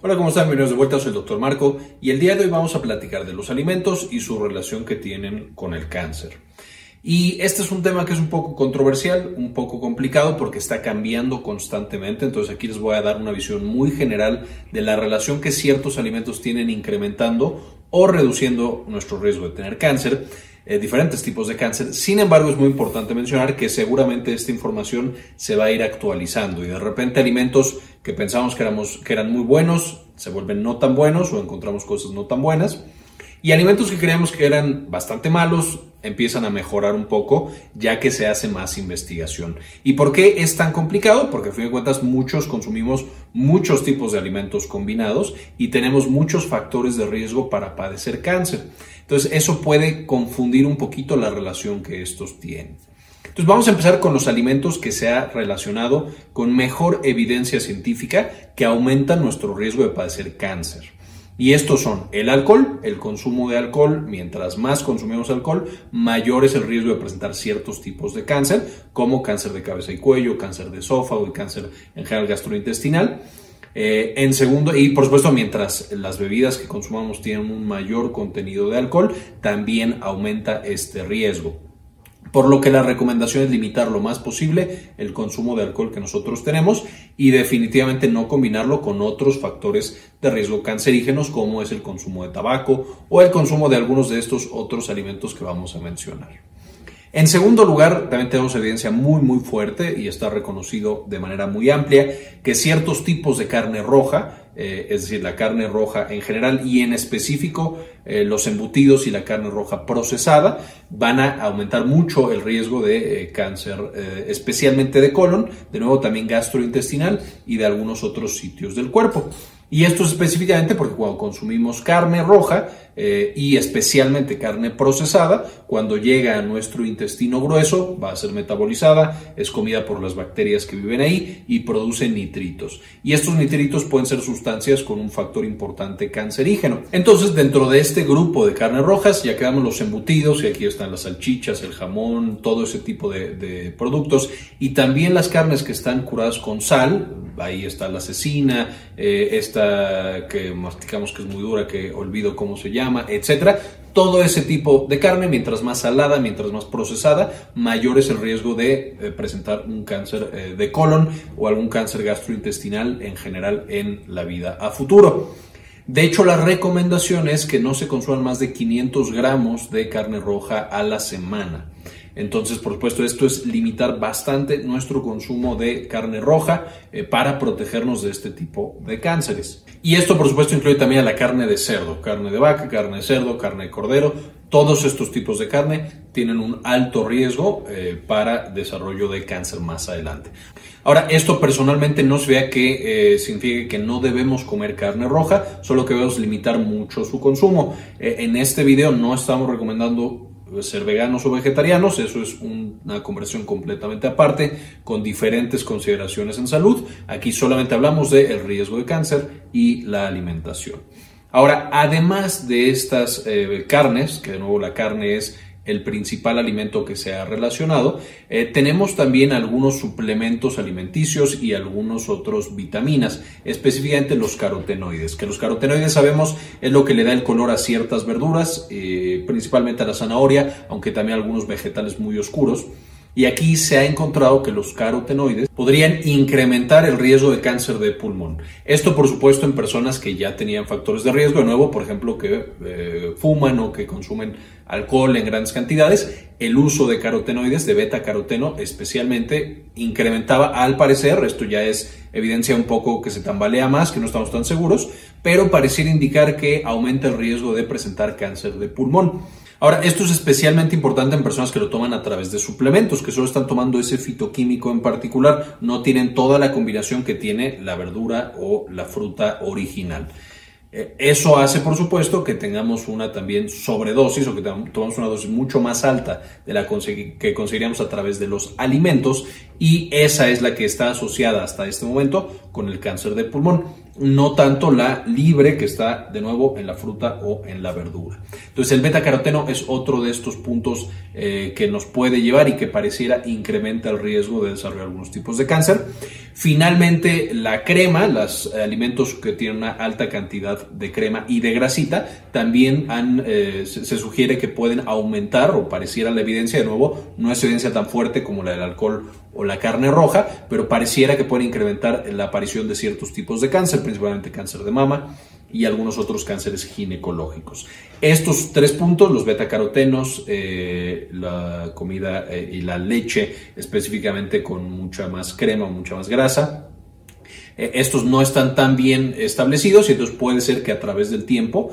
Hola, ¿cómo están? Bienvenidos de vuelta, soy el doctor Marco y el día de hoy vamos a platicar de los alimentos y su relación que tienen con el cáncer. Y este es un tema que es un poco controversial, un poco complicado porque está cambiando constantemente, entonces aquí les voy a dar una visión muy general de la relación que ciertos alimentos tienen incrementando o reduciendo nuestro riesgo de tener cáncer eh, diferentes tipos de cáncer. Sin embargo, es muy importante mencionar que seguramente esta información se va a ir actualizando y de repente alimentos que pensamos que, éramos, que eran muy buenos se vuelven no tan buenos o encontramos cosas no tan buenas. Y alimentos que creíamos que eran bastante malos empiezan a mejorar un poco ya que se hace más investigación. ¿Y por qué es tan complicado? Porque a fin de cuentas muchos consumimos muchos tipos de alimentos combinados y tenemos muchos factores de riesgo para padecer cáncer. Entonces eso puede confundir un poquito la relación que estos tienen. Entonces vamos a empezar con los alimentos que se ha relacionado con mejor evidencia científica que aumentan nuestro riesgo de padecer cáncer. Y estos son el alcohol, el consumo de alcohol. Mientras más consumimos alcohol, mayor es el riesgo de presentar ciertos tipos de cáncer, como cáncer de cabeza y cuello, cáncer de esófago y cáncer en general gastrointestinal. Eh, en segundo, y por supuesto, mientras las bebidas que consumamos tienen un mayor contenido de alcohol, también aumenta este riesgo. Por lo que la recomendación es limitar lo más posible el consumo de alcohol que nosotros tenemos y definitivamente no combinarlo con otros factores de riesgo cancerígenos como es el consumo de tabaco o el consumo de algunos de estos otros alimentos que vamos a mencionar. En segundo lugar, también tenemos evidencia muy muy fuerte y está reconocido de manera muy amplia que ciertos tipos de carne roja, eh, es decir, la carne roja en general y en específico eh, los embutidos y la carne roja procesada, van a aumentar mucho el riesgo de eh, cáncer, especialmente de colon, de nuevo también gastrointestinal y de algunos otros sitios del cuerpo. Y esto es específicamente porque cuando consumimos carne roja eh, y especialmente carne procesada, cuando llega a nuestro intestino grueso va a ser metabolizada, es comida por las bacterias que viven ahí y produce nitritos. Y estos nitritos pueden ser sustancias con un factor importante cancerígeno. Entonces, dentro de este grupo de carnes rojas ya quedamos los embutidos y aquí están las salchichas, el jamón, todo ese tipo de, de productos y también las carnes que están curadas con sal, ahí está la cecina, eh, esta que masticamos que es muy dura, que olvido cómo se llama, etcétera. Todo ese tipo de carne, mientras más salada, mientras más procesada, mayor es el riesgo de eh, presentar un cáncer eh, de colon o algún cáncer gastrointestinal en general en la vida a futuro. De hecho, la recomendación es que no se consuman más de 500 gramos de carne roja a la semana. Entonces, por supuesto, esto es limitar bastante nuestro consumo de carne roja eh, para protegernos de este tipo de cánceres. Y esto, por supuesto, incluye también a la carne de cerdo, carne de vaca, carne de cerdo, carne de cordero. Todos estos tipos de carne tienen un alto riesgo eh, para desarrollo de cáncer más adelante. Ahora, esto personalmente no se vea que eh, que no debemos comer carne roja, solo que debemos limitar mucho su consumo. en este video no estamos recomendando ser veganos o vegetarianos, eso es una conversión completamente aparte, con diferentes consideraciones en salud. Aquí solamente hablamos del el riesgo de cáncer y la alimentación. Ahora, además de estas eh, carnes, que de nuevo la carne es el principal alimento que se ha relacionado. Eh, tenemos también algunos suplementos alimenticios y algunos otros vitaminas, específicamente los carotenoides, que los carotenoides sabemos es lo que le da el color a ciertas verduras, eh, principalmente a la zanahoria, aunque también a algunos vegetales muy oscuros. Y aquí se ha encontrado que los carotenoides podrían incrementar el riesgo de cáncer de pulmón. Esto, por supuesto, en personas que ya tenían factores de riesgo, de nuevo, por ejemplo, que eh, fuman o que consumen alcohol en grandes cantidades. El uso de carotenoides, de beta caroteno especialmente, incrementaba al parecer, esto ya es evidencia un poco que se tambalea más, que no estamos tan seguros, pero pareciera indicar que aumenta el riesgo de presentar cáncer de pulmón. Ahora, esto es especialmente importante en personas que lo toman a través de suplementos, que solo están tomando ese fitoquímico en particular, no tienen toda la combinación que tiene la verdura o la fruta original. Eh, eso hace, por supuesto, que tengamos una también sobredosis o que tomamos una dosis mucho más alta de la que conseguiríamos a través de los alimentos y esa es la que está asociada hasta este momento con el cáncer de pulmón. No tanto la libre que está de nuevo en la fruta o en la verdura. Entonces el beta caroteno es otro de estos puntos eh, que nos puede llevar y que pareciera incrementa el riesgo de desarrollar algunos tipos de cáncer. Finalmente la crema, los alimentos que tienen una alta cantidad de crema y de grasita, también han, eh, se, se sugiere que pueden aumentar o pareciera la evidencia, de nuevo, no es evidencia tan fuerte como la del alcohol o la carne roja, pero pareciera que pueden incrementar la aparición de ciertos tipos de cáncer, principalmente cáncer de mama y algunos otros cánceres ginecológicos. Estos tres puntos, los betacarotenos, eh, la comida eh, y la leche, específicamente con mucha más crema mucha más grasa, eh, estos no están tan bien establecidos y entonces puede ser que a través del tiempo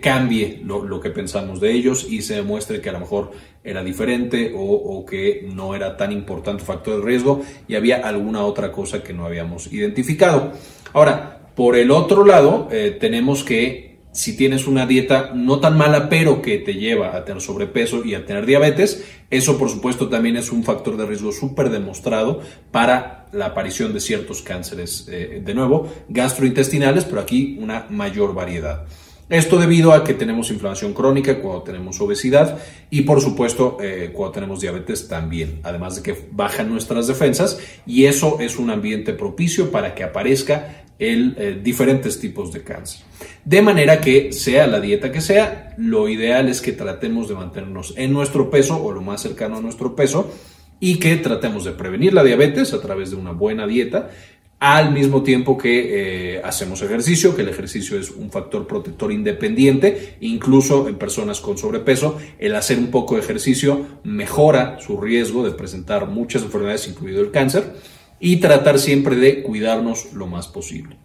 cambie lo, que pensamos de ellos y se demuestre que a lo mejor era diferente o, o, que no era tan importante factor de riesgo y había alguna otra cosa que no habíamos identificado. Ahora, por el otro lado, eh, tenemos que si tienes una dieta no tan mala, pero que te lleva a tener sobrepeso y a tener diabetes, eso por supuesto también es un factor de riesgo súper demostrado para la aparición de ciertos cánceres, eh, de nuevo, gastrointestinales, pero aquí una mayor variedad. Esto debido a que tenemos inflamación crónica cuando tenemos obesidad y por supuesto eh, cuando tenemos diabetes también, además de que bajan nuestras defensas y eso es un ambiente propicio para que aparezca el, eh, diferentes tipos de cáncer. De manera que sea la dieta que sea, lo ideal es que tratemos de mantenernos en nuestro peso o lo más cercano a nuestro peso y que tratemos de prevenir la diabetes a través de una buena dieta, al mismo tiempo que eh, hacemos ejercicio, que el ejercicio es un factor protector independiente, incluso en personas con sobrepeso, el hacer un poco de ejercicio mejora su riesgo de presentar muchas enfermedades, incluido el cáncer, y tratar siempre de cuidarnos lo más posible.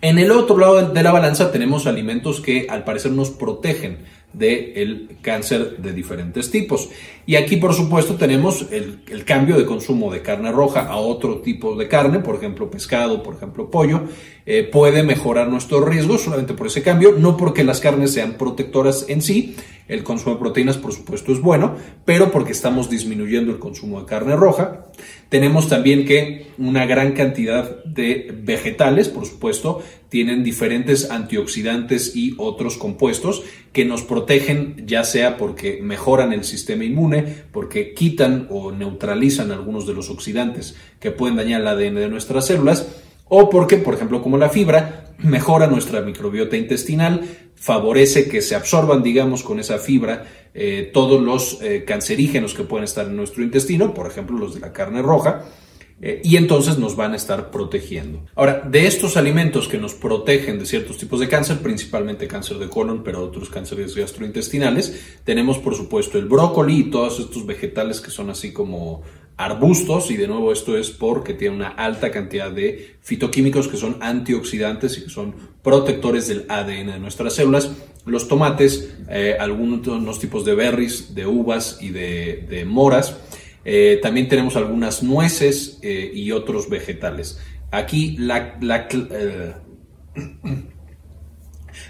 En el otro lado de la balanza tenemos alimentos que al parecer nos protegen del cáncer de diferentes tipos. Y aquí, por supuesto, tenemos el, cambio de consumo de carne roja a otro tipo de carne, por ejemplo, pescado, por ejemplo, pollo, eh, puede mejorar nuestro riesgo solamente por ese cambio, no porque las carnes sean protectoras en sí, el consumo de proteínas, por supuesto, es bueno, pero porque estamos disminuyendo el consumo de carne roja. Tenemos también que una gran cantidad de vegetales, por supuesto, tienen diferentes antioxidantes y otros compuestos que nos protegen, ya sea porque mejoran el sistema inmune, porque quitan o neutralizan algunos de los oxidantes que pueden dañar el ADN de nuestras células, o porque, por ejemplo, como la fibra, mejora nuestra microbiota intestinal, favorece que se absorban, digamos, con esa fibra eh, todos los eh, cancerígenos que pueden estar en nuestro intestino, por ejemplo, los de la carne roja, eh, y entonces nos van a estar protegiendo. Ahora, de estos alimentos que nos protegen de ciertos tipos de cáncer, principalmente cáncer de colon, pero otros cánceres gastrointestinales, tenemos por supuesto el brócoli y todos estos vegetales que son así como arbustos y de nuevo esto es porque tiene una alta cantidad de fitoquímicos que son antioxidantes y que son protectores del ADN de nuestras células. Los tomates, eh, algunos tipos de berries, de uvas y de, moras. Eh, también tenemos algunas nueces eh, y otros vegetales. Aquí la, la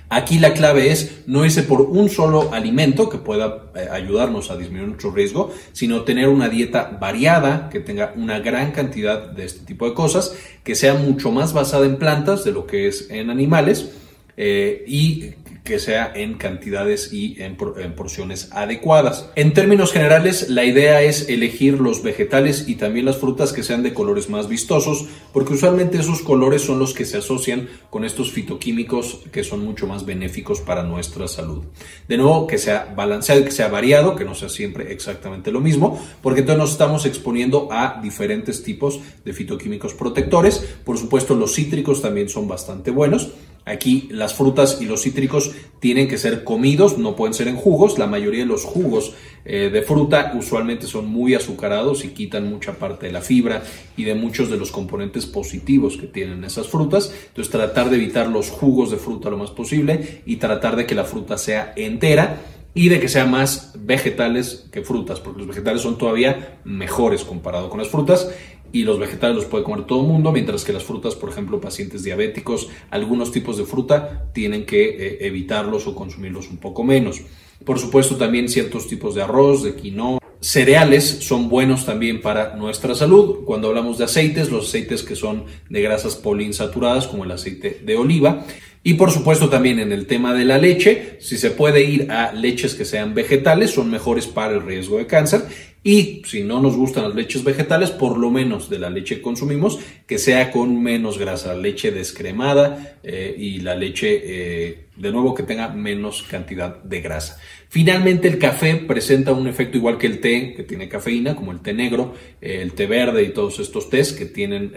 Aquí la clave es no irse por un solo alimento que pueda eh, ayudarnos a disminuir nuestro riesgo, sino tener una dieta variada, que tenga una gran cantidad de este tipo de cosas, que sea mucho más basada en plantas de lo que es en animales eh, y que sea en cantidades y en, porciones adecuadas. En términos generales, la idea es elegir los vegetales y también las frutas que sean de colores más vistosos, porque usualmente esos colores son los que se asocian con estos fitoquímicos que son mucho más benéficos para nuestra salud. De nuevo, que sea balanceado, que sea variado, que no sea siempre exactamente lo mismo, porque entonces nos estamos exponiendo a diferentes tipos de fitoquímicos protectores. Por supuesto, los cítricos también son bastante buenos. Aquí las frutas y los cítricos tienen que ser comidos, no pueden ser en jugos. La mayoría de los jugos eh, de fruta usualmente son muy azucarados y quitan mucha parte de la fibra y de muchos de los componentes positivos que tienen esas frutas. Entonces tratar de evitar los jugos de fruta lo más posible y tratar de que la fruta sea entera y de que sea más vegetales que frutas, porque los vegetales son todavía mejores comparado con las frutas y los vegetales los puede comer todo el mundo, mientras que las frutas, por ejemplo, pacientes diabéticos, algunos tipos de fruta tienen que eh, evitarlos o consumirlos un poco menos. Por supuesto, también ciertos tipos de arroz, de quinoa, cereales son buenos también para nuestra salud. Cuando hablamos de aceites, los aceites que son de grasas poliinsaturadas, como el aceite de oliva. Y por supuesto también en el tema de la leche, si se puede ir a leches que sean vegetales, son mejores para el riesgo de cáncer. Y si no nos gustan las leches vegetales, por lo menos de la leche que consumimos, que sea con menos grasa, leche descremada eh, y la leche, eh, de nuevo, que tenga menos cantidad de grasa. Finalmente, el café presenta un efecto igual que el té, que tiene cafeína, como el té negro, eh, el té verde y todos estos tés que tienen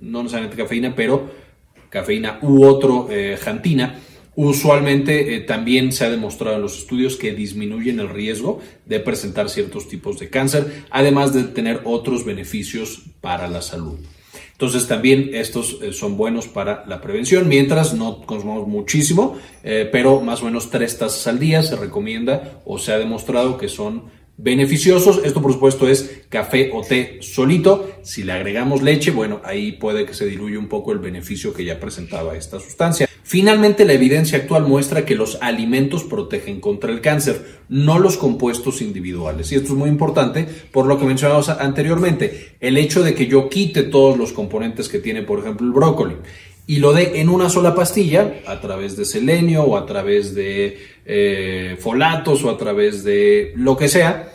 no necesariamente cafeína, pero cafeína u otro jantina Usualmente eh, también se ha demostrado en los estudios que disminuyen el riesgo de presentar ciertos tipos de cáncer, además de tener otros beneficios para la salud. Entonces también estos eh, son buenos para la prevención, mientras no consumamos muchísimo, eh, pero más o menos tres tazas al día se recomienda o se ha demostrado que son beneficiosos. Esto por supuesto es café o té solito. Si le agregamos leche, bueno, ahí puede que se diluya un poco el beneficio que ya presentaba esta sustancia. Finalmente, la evidencia actual muestra que los alimentos protegen contra el cáncer, no los compuestos individuales. Y esto es muy importante por lo que mencionamos anteriormente. El hecho de que yo quite todos los componentes que tiene, por ejemplo, el brócoli y lo dé en una sola pastilla, a través de selenio o a través de eh, folatos o a través de lo que sea,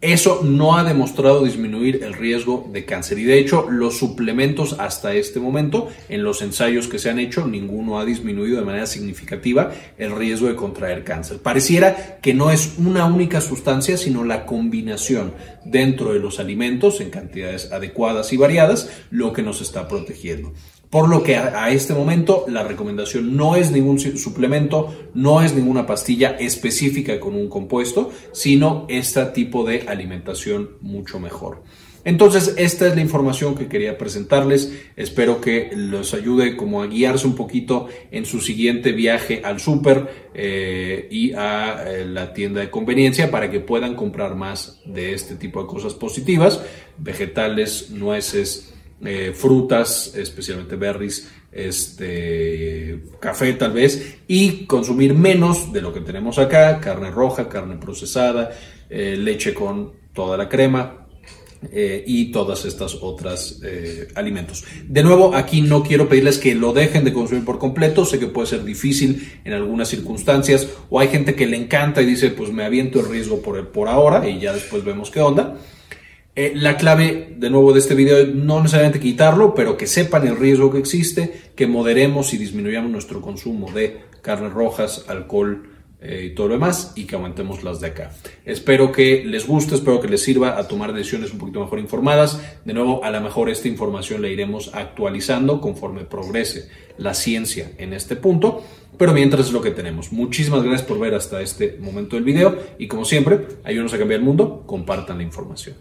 eso no ha demostrado disminuir el riesgo de cáncer y de hecho los suplementos hasta este momento en los ensayos que se han hecho ninguno ha disminuido de manera significativa el riesgo de contraer cáncer. Pareciera que no es una única sustancia sino la combinación dentro de los alimentos en cantidades adecuadas y variadas lo que nos está protegiendo. Por lo que a, este momento la recomendación no es ningún suplemento, no es ninguna pastilla específica con un compuesto, sino este tipo de alimentación mucho mejor. Entonces, esta es la información que quería presentarles. Espero que los ayude como a guiarse un poquito en su siguiente viaje al súper eh, y a eh, la tienda de conveniencia para que puedan comprar más de este tipo de cosas positivas, vegetales, nueces, eh, frutas, especialmente berries, este, café tal vez, y consumir menos de lo que tenemos acá, carne roja, carne procesada, eh, leche con toda la crema, eh, y todas estas otras alimentos. De nuevo, aquí no quiero pedirles que lo dejen de consumir por completo, sé que puede ser difícil en algunas circunstancias o hay gente que le encanta y dice pues me aviento el riesgo por, por ahora y ya después vemos qué onda. Eh, la clave, de nuevo, de este video no necesariamente quitarlo, pero que sepan el riesgo que existe, que moderemos y disminuyamos nuestro consumo de carnes rojas, alcohol eh, y todo lo demás, y que aumentemos las de acá. Espero que les guste, espero que les sirva a tomar decisiones un poquito mejor informadas. De nuevo, a lo mejor esta información la iremos actualizando conforme progrese la ciencia en este punto, pero mientras es lo que tenemos. Muchísimas gracias por ver hasta este momento del video y como siempre, ayúdenos a cambiar el mundo, compartan la información.